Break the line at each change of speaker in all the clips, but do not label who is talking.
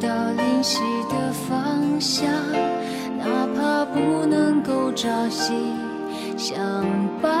到。灵犀的方向，哪怕不能够朝夕相伴。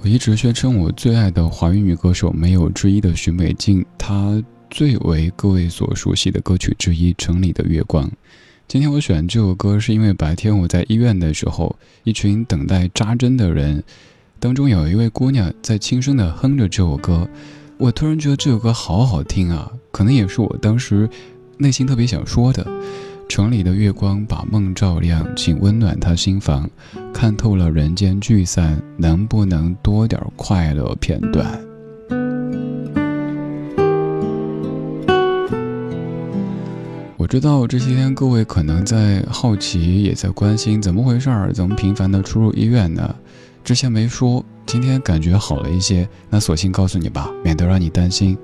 我一
直宣称我最爱的华语女歌手没有之一的许美静，她最为各位所熟悉的歌曲之一《城里的月光》。今天我选这首歌，是因为白天我在医院的时候，一群等待扎针的人当中，有一位姑娘在轻声的哼着这首歌，我突然觉得这首歌好好听啊，可能也是我当时内心特别想说的。城里的月光把梦照亮，请温暖他心房。看透了人间聚散，能不能多点快乐片段？我知道这些天各位可能在好奇，也在关心，怎么回事儿？怎么频繁的出入医院呢？之前没说，今天感觉好了一些，那索性告诉你吧，免得让你担心。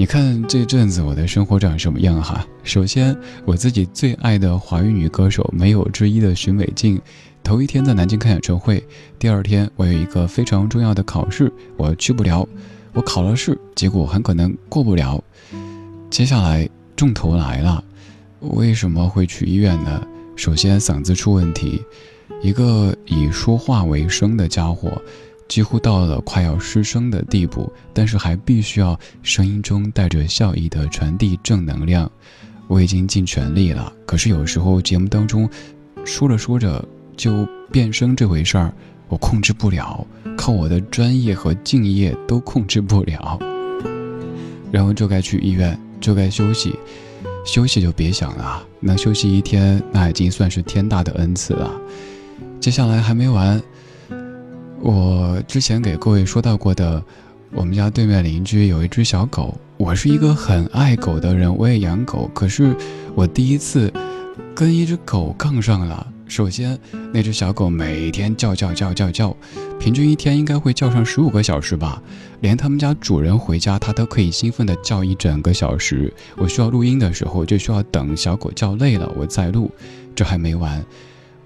你看这阵子我的生活长什么样哈？首先，我自己最爱的华语女歌手没有之一的许美静，头一天在南京开演唱会，第二天我有一个非常重要的考试，我去不了，我考了试，结果很可能过不了。接下来重头来了，为什么会去医院呢？首先嗓子出问题，一个以说话为生的家伙。几乎到了快要失声的地步，但是还必须要声音中带着笑意的传递正能量。我已经尽全力了，可是有时候节目当中说着说着就变声这回事儿，我控制不了，靠我的专业和敬业都控制不了。然后就该去医院，就该休息，休息就别想了，能休息一天那已经算是天大的恩赐了。接下来还没完。我之前给各位说到过的，我们家对面邻居有一只小狗。我是一个很爱狗的人，我也养狗。可是我第一次跟一只狗杠上了。首先，那只小狗每天叫叫叫叫叫，平均一天应该会叫上十五个小时吧。连他们家主人回家，它都可以兴奋地叫一整个小时。我需要录音的时候，就需要等小狗叫累了，我再录。这还没完。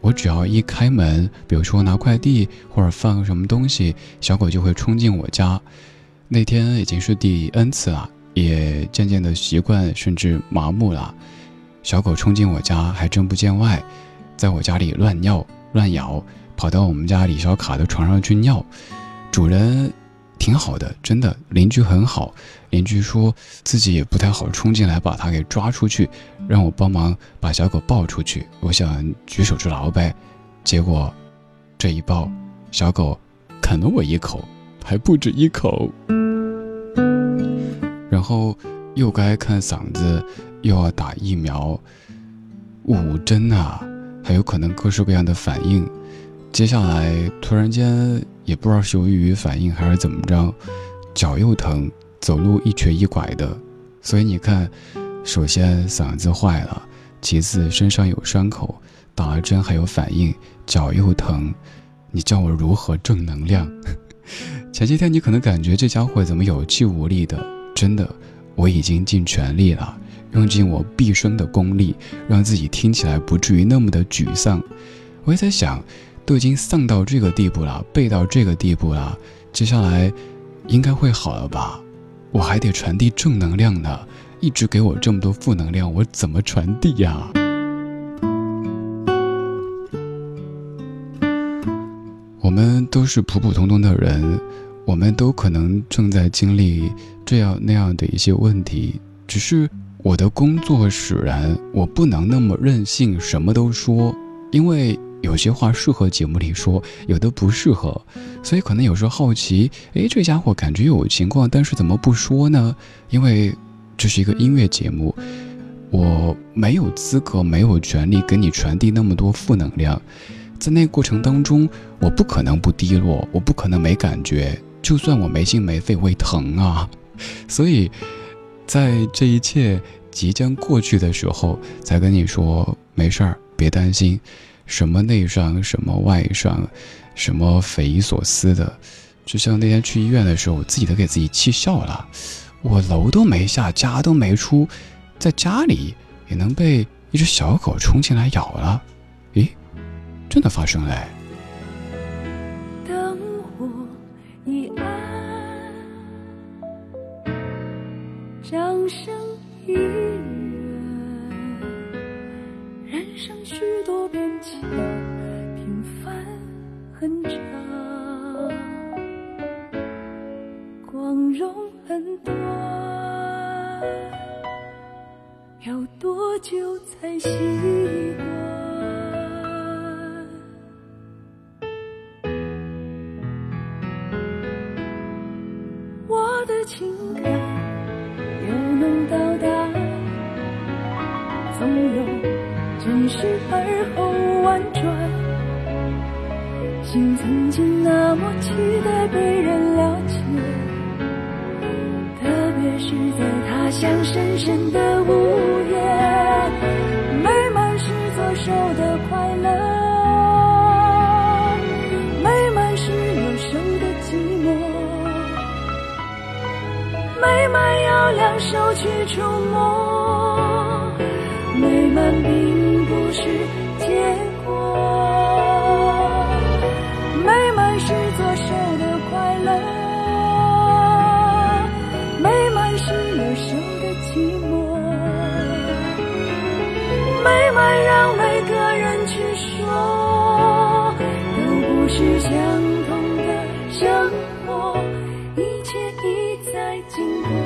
我只要一开门，比如说拿快递或者放个什么东西，小狗就会冲进我家。那天已经是第 N 次了，也渐渐的习惯甚至麻木了。小狗冲进我家还真不见外，在我家里乱尿乱咬，跑到我们家李小卡的床上去尿。主人挺好的，真的邻居很好。邻居说自己也不太好冲进来把它给抓出去，让我帮忙把小狗抱出去。我想举手之劳呗，结果这一抱，小狗啃了我一口，还不止一口。然后又该看嗓子，又要打疫苗，五针啊，还有可能各式各样的反应。接下来突然间也不知道是由于反应还是怎么着，脚又疼。走路一瘸一拐的，所以你看，首先嗓子坏了，其次身上有伤口，打了针还有反应，脚又疼，你叫我如何正能量？前些天你可能感觉这家伙怎么有气无力的，真的，我已经尽全力了，用尽我毕生的功力，让自己听起来不至于那么的沮丧。我也在想，都已经丧到这个地步了，背到这个地步了，接下来应该会好了吧？我还得传递正能量呢，一直给我这么多负能量，我怎么传递呀？我们都是普普通通的人，我们都可能正在经历这样那样的一些问题，只是我的工作使然，我不能那么任性，什么都说，因为。有些话适合节目里说，有的不适合，所以可能有时候好奇，哎，这家伙感觉有情况，但是怎么不说呢？因为这是一个音乐节目，我没有资格，没有权利给你传递那么多负能量。在那过程当中，我不可能不低落，我不可能没感觉，就算我没心没肺，会疼啊。所以，在这一切即将过去的时候，才跟你说没事儿，别担心。什么内伤，什么外伤，什么匪夷所思的。就像那天去医院的时候，我自己都给自己气笑了。我楼都没下，家都没出，在家里也能被一只小狗冲进来咬了。咦，真的发生了。
灯火已暗，掌声像深深的午夜，美满是左手的快乐，美满是右手的寂寞。美满要两手去触摸，美满并不是结经过。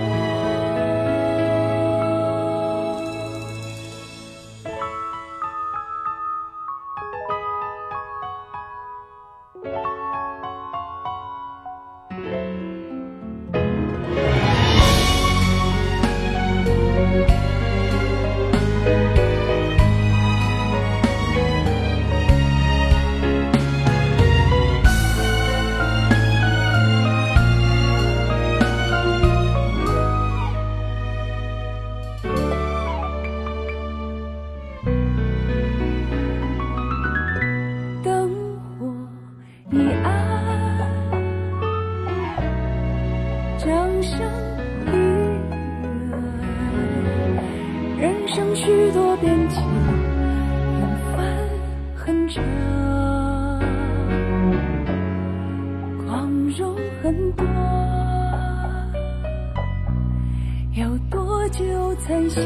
生许多变迁，缘分很长，光荣很多，要多久才习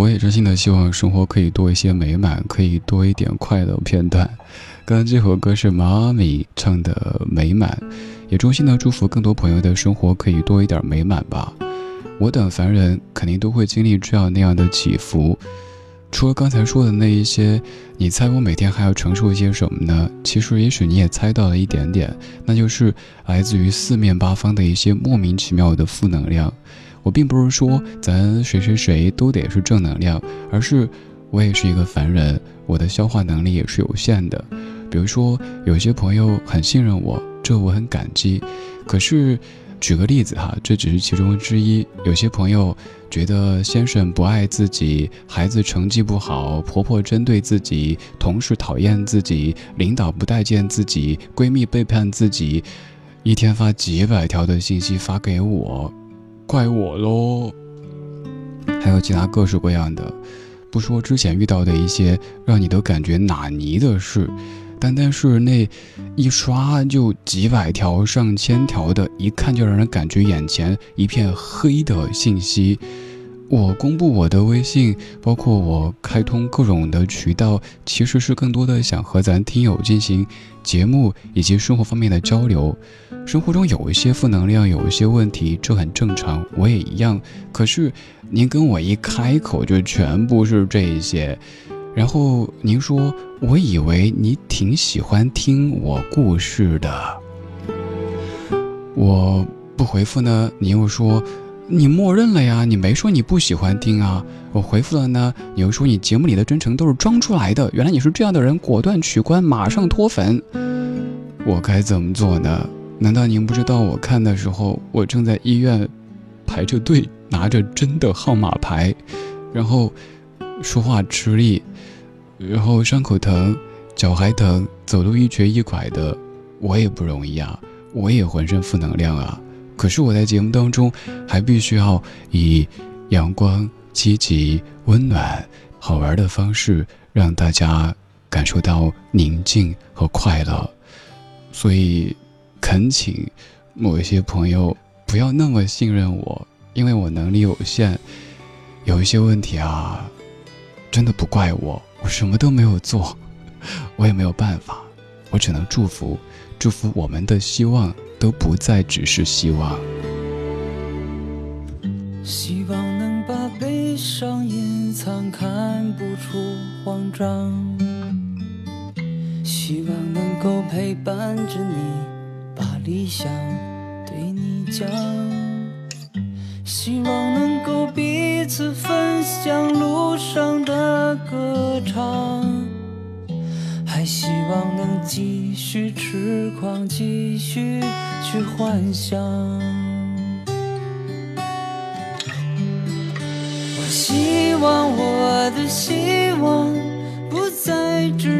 我也真心的希望生活可以多一些美满，可以多一点快乐片段。刚刚这首歌是妈咪唱的《美满》，也衷心的祝福更多朋友的生活可以多一点美满吧。我等凡人肯定都会经历这样那样的起伏。除了刚才说的那一些，你猜我每天还要承受一些什么呢？其实也许你也猜到了一点点，那就是来自于四面八方的一些莫名其妙的负能量。我并不是说咱谁谁谁都得是正能量，而是我也是一个凡人，我的消化能力也是有限的。比如说，有些朋友很信任我，这我很感激。可是，举个例子哈，这只是其中之一。有些朋友觉得先生不爱自己，孩子成绩不好，婆婆针对自己，同事讨厌自己，领导不待见自己，闺蜜背叛自己，一天发几百条的信息发给我，怪我喽。还有其他各式各样的，不说之前遇到的一些让你都感觉哪尼的事。单单是那一刷就几百条、上千条的，一看就让人感觉眼前一片黑的信息。我公布我的微信，包括我开通各种的渠道，其实是更多的想和咱听友进行节目以及生活方面的交流。生活中有一些负能量，有一些问题，这很正常，我也一样。可是您跟我一开口，就全部是这些。然后您说，我以为你挺喜欢听我故事的，我不回复呢，你又说你默认了呀，你没说你不喜欢听啊。我回复了呢，你又说你节目里的真诚都是装出来的，原来你是这样的人，果断取关，马上脱粉。我该怎么做呢？难道您不知道我看的时候，我正在医院排着队，拿着针的号码牌，然后说话吃力。然后伤口疼，脚还疼，走路一瘸一拐的，我也不容易啊，我也浑身负能量啊。可是我在节目当中，还必须要以阳光、积极、温暖、好玩的方式，让大家感受到宁静和快乐。所以，恳请某一些朋友不要那么信任我，因为我能力有限，有一些问题啊，真的不怪我。我什么都没有做，我也没有办法，我只能祝福，祝福我们的希望都不再只是希望。
希望能把悲伤隐藏，看不出慌张。希望能够陪伴着你，理想对你讲。希望能够彼此分享路上的歌唱，还希望能继续痴狂，继续去幻想。我希望我的希望不再只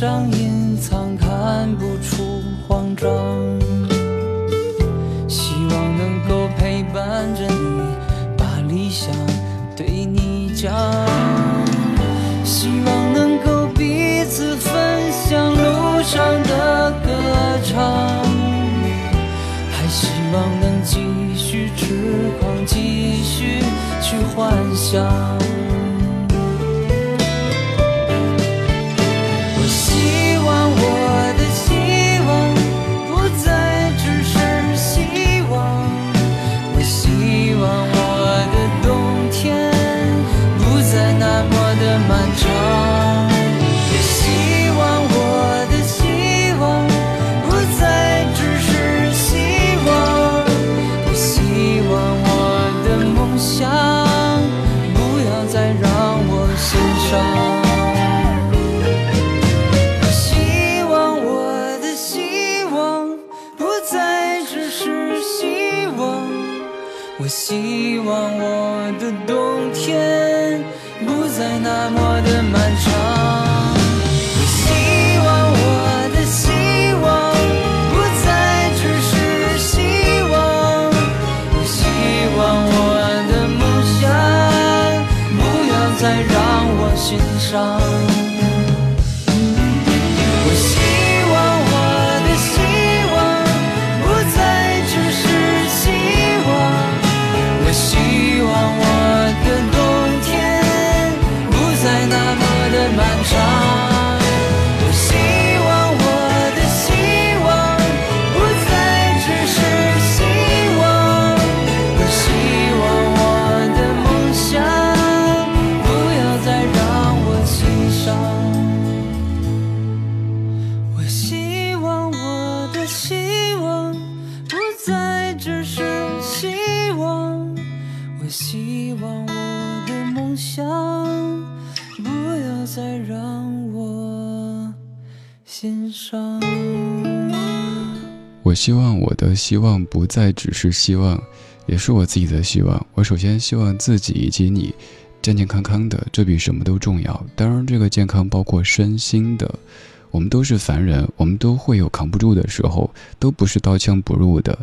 上隐藏，看不出慌张，希望能够陪伴着你，把理想对你讲，希望能够彼此分享路上的歌唱，还希望能继续痴狂，继续去幻想。
always 我希望我的希望不再只是希望，也是我自己的希望。我首先希望自己以及你健健康康的，这比什么都重要。当然，这个健康包括身心的。我们都是凡人，我们都会有扛不住的时候，都不是刀枪不入的。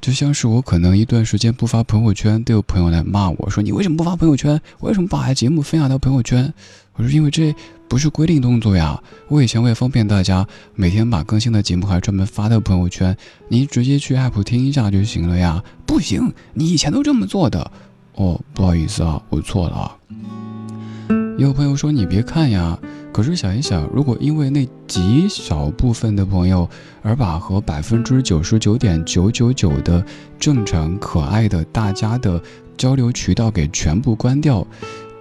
就像是我可能一段时间不发朋友圈，都有朋友来骂我说：“你为什么不发朋友圈？为什么把节目分享到朋友圈？”我说：“因为这不是规定动作呀。我以前为了方便大家，每天把更新的节目还专门发到朋友圈，你直接去 app 听一下就行了呀。不行，你以前都这么做的。哦，不好意思啊，我错了。也有朋友说你别看呀。”可是想一想，如果因为那极少部分的朋友而把和百分之九十九点九九九的正常可爱的大家的交流渠道给全部关掉，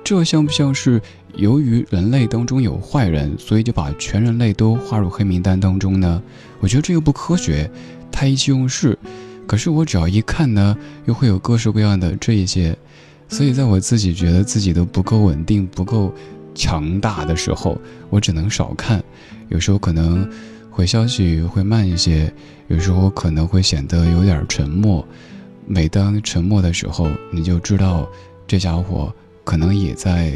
这像不像是由于人类当中有坏人，所以就把全人类都划入黑名单当中呢？我觉得这又不科学，太意气用事。可是我只要一看呢，又会有各式各样的这一些，所以在我自己觉得自己都不够稳定，不够。强大的时候，我只能少看，有时候可能回消息会慢一些，有时候可能会显得有点沉默。每当沉默的时候，你就知道这家伙可能也在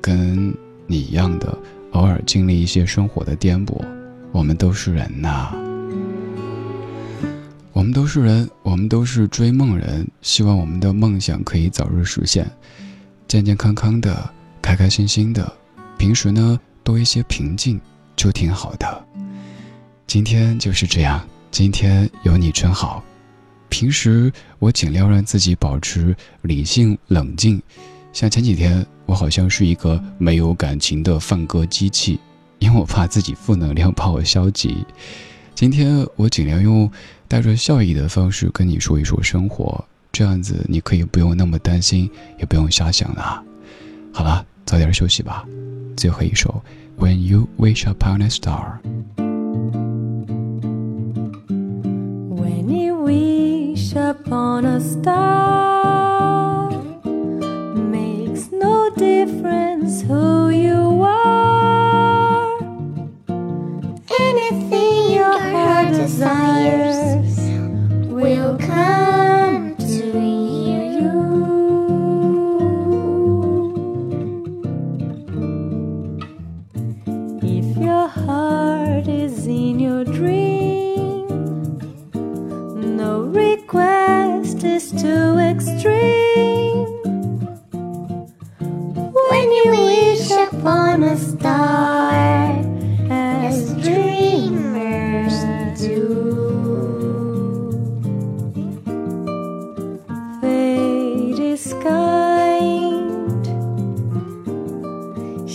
跟你一样的，偶尔经历一些生活的颠簸。我们都是人呐，我们都是人，我们都是追梦人，希望我们的梦想可以早日实现，健健康康的。开开心心的，平时呢多一些平静就挺好的。今天就是这样，今天有你真好。平时我尽量让自己保持理性冷静，像前几天我好像是一个没有感情的放歌机器，因为我怕自己负能量把我消极。今天我尽量用带着笑意的方式跟你说一说生活，这样子你可以不用那么担心，也不用瞎想了。好了。早点休息吧。最后一首《When You Wish Upon a Star》。
When you wish upon a star,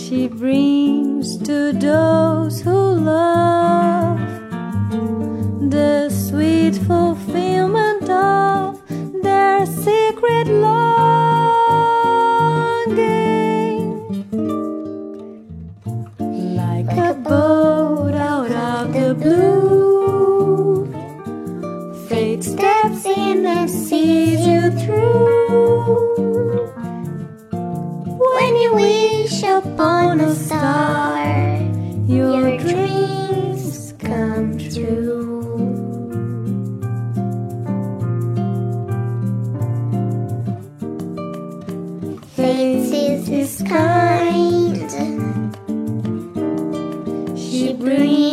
She brings to those who love the sweet fulfillment of their secret longing. She brings